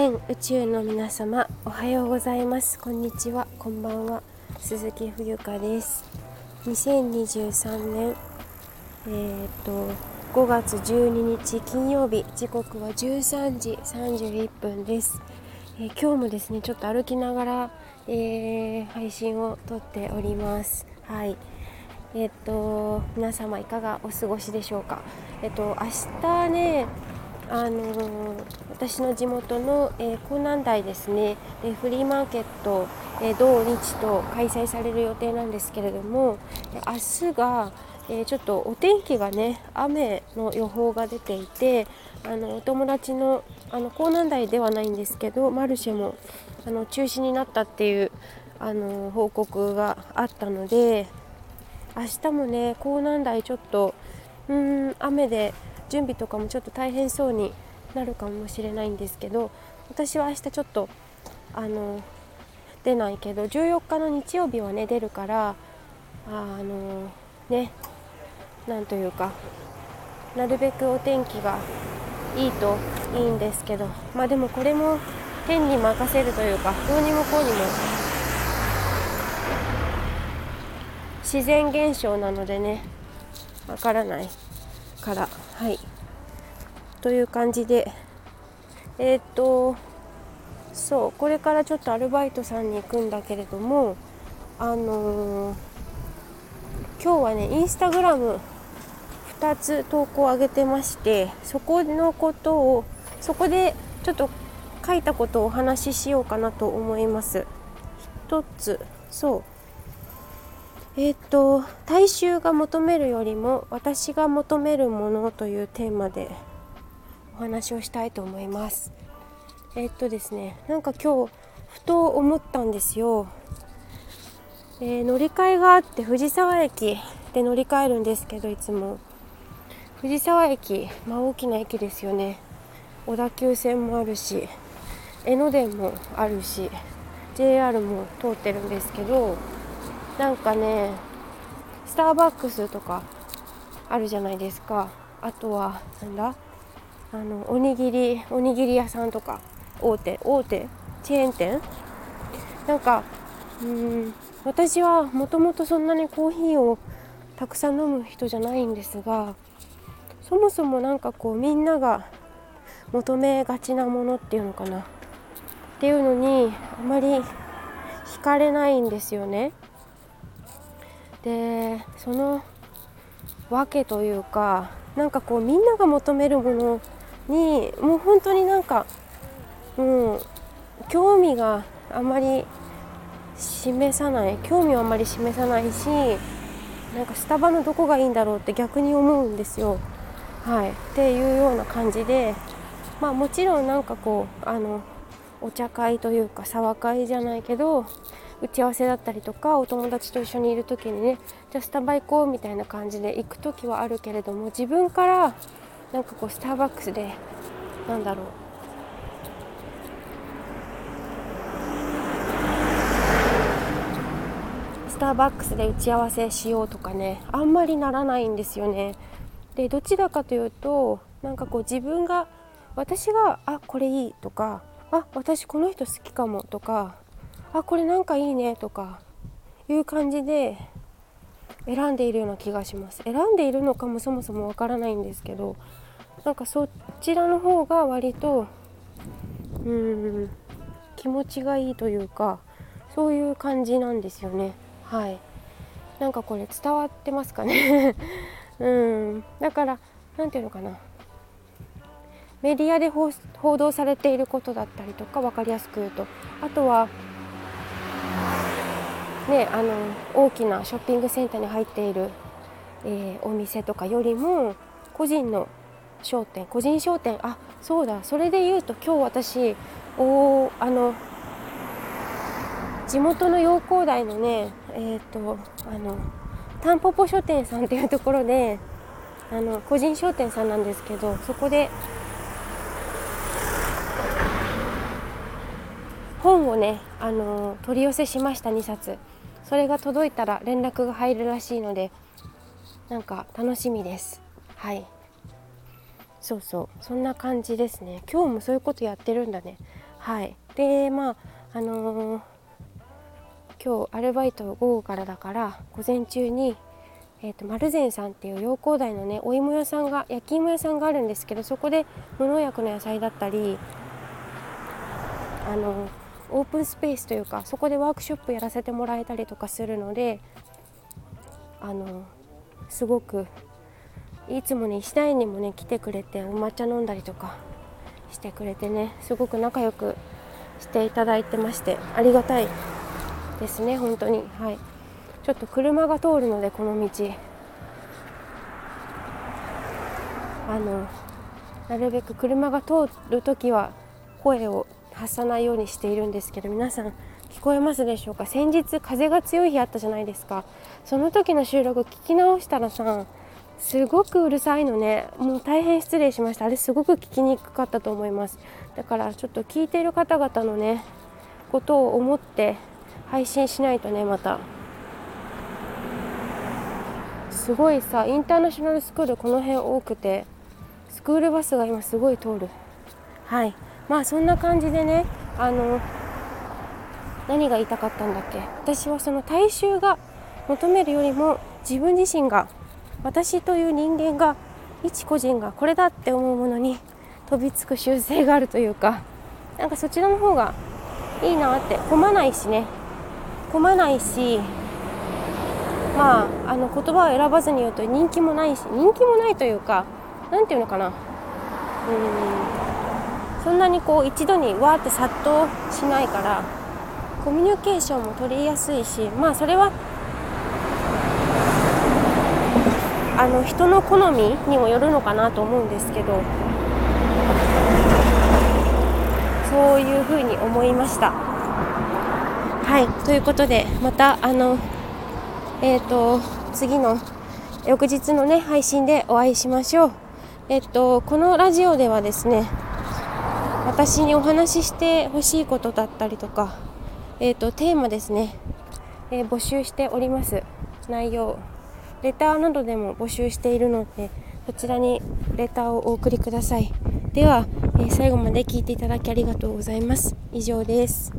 全宇宙の皆様おはようございます。こんにちは。こんばんは。鈴木冬香です。2023年えー、っと5月12日金曜日。時刻は13時31分です、えー、今日もですねちょっと歩きながら、えー、配信を撮っております。はい。えっと皆様いかがお過ごしでしょうか。えっと明日ねあの私の地元の、えー、江南台ですね、え、フリーマーケット、えー、土日と開催される予定なんですけれども明日が、えちょっとお天気がね雨の予報が出ていてあのお友達のあの江南台ではないんですけどマルシェもあの中止になったっていうあの報告があったので明日もね江南台ちょっとうん雨で準備とかもちょっと大変そうになるかもしれないんですけど私は明日ちょっとあの出ないけど14日の日曜日はね出るからあのねなんというかなるべくお天気がいいといいんですけどまあでもこれも天に任せるというかどうにもこうにも自然現象なのでねわからないから。はい。という感じで。えー、っとそうこれからちょっとアルバイトさんに行くんだけれどもあのー、今日はねインスタグラム2つ投稿を上げてましてそこのことをそこでちょっと書いたことをお話ししようかなと思います。1つそうえっ、と大衆が求めるよりも私が求めるものというテーマでお話をしたいと思います。えっ、とですねなんか今日ふと思ったんですよ、えー、乗り換えがあって藤沢駅で乗り換えるんですけどいつも。藤沢駅、まあ、大きな駅ですよね。小田急線もあるし江ノ電もあるし JR も通ってるんですけどなんかねスターバックスとかあるじゃないですか。あとはなんだ？あのおにぎりおにぎり屋さんとか。大手大手？チェーン店？なんかうん私はもともとそんなにコーヒーをたくさん飲む人じゃないんですがそもそも何かこうみんなが求めがちなものっていうのかな？っていうのにあまり惹かれないんですよね。でその訳というかなんかこうみんなが求めるものにもう本当になんかうん興味があまり示さない興味をあまり示さないしなんかスタバのどこがいいんだろうって逆に思うんですよ。はい、っていうような感じでまあもちろんなんかこうあのお茶会というか茶話会じゃないけど打ち合わせだったりとかお友達と一緒にいる時にねじゃあスタバ行こうみたいな感じで行く時はあるけれども自分からなんかこうスターバックスでなんだろうスターバックスで打ち合わせしようとかねあんまりならないんですよね。でどちらかというとなんかこう自分が私があこれいいとかあ私この人好きかもとかあこれなんかいいねとかいう感じで選んでいるような気がします。選んでいるのかもそもそもわからないんですけどなんかそちらの方が割とうん気持ちがいいというかそういう感じなんですよね。はい。なんかこれ伝わってますかね。うん。だから何て言うのかな。メディアで報道されていることだったりとか分かりやすく言うと。あとはね、あの大きなショッピングセンターに入っている、えー、お店とかよりも個人の商店個人商店あそうだそれで言うと今日私おあの地元の陽光台のねえっ、ー、とあのタンポポ書店さんっていうところであの個人商店さんなんですけどそこで本をねあの取り寄せしました2冊。それが届いたら連絡が入るらしいのでなんか楽しみです。はい。そうそう。そんな感じですね。今日もそういうことやってるんだね。はい。でまああのー、今日アルバイト午後からだから午前中にえーと、丸善さんっていう陽光台のねお芋屋さんが焼き芋屋さんがあるんですけどそこで無農薬の野菜だったりあのオープンスペースというかそこでワークショップやらせてもらえたりとかするのであのすごくいつもね石田園にもね来てくれてお抹茶飲んだりとかしてくれてねすごく仲良くしていただいてましてありがたいですね本当に。はい。ちょっと車が通るのでこの道。あのなるべく車が通る時は声を発さないようにしているんですけど皆さん聞こえますでしょうか？先日風が強い日あったじゃないですか。その時の収録聞き直したらさすごくうるさいのね。もう大変失礼しました。あれすごく聞きにくかったと思います。だからちょっと聞いている方々のねことを思って配信しないとねまた。すごいさインターナショナルスクールこの辺多くてスクールバスが今すごい通る。はい。まあそんな感じでねあの何が言いたかったんだっけ？私はその大衆が求めるよりも自分自身が私という人間が一個人がこれだって思うものに飛びつく習性があるというかなんかそちらの方がいいなって混まないしね。混まないしまああの言葉を選ばずに言うと人気もないし人気もないというか何て言うのかな。うん。そんなにこう一度にわーって殺到しないからコミュニケーションも取りやすいしまあそれはあの人の好みにもよるのかなと思うんですけどそういうふうに思いました。はいということでまたあのえっ、ー、と次の翌日のね配信でお会いしましょう。えっ、とこのラジオではですね私にお話ししてほしいことだったりとか、え、ー、とテーマですね、え募集しております。内容。レターなどでも募集しているのでそちらにレターをお送りください。では、え最後まで聞いていただきありがとうございます。以上です。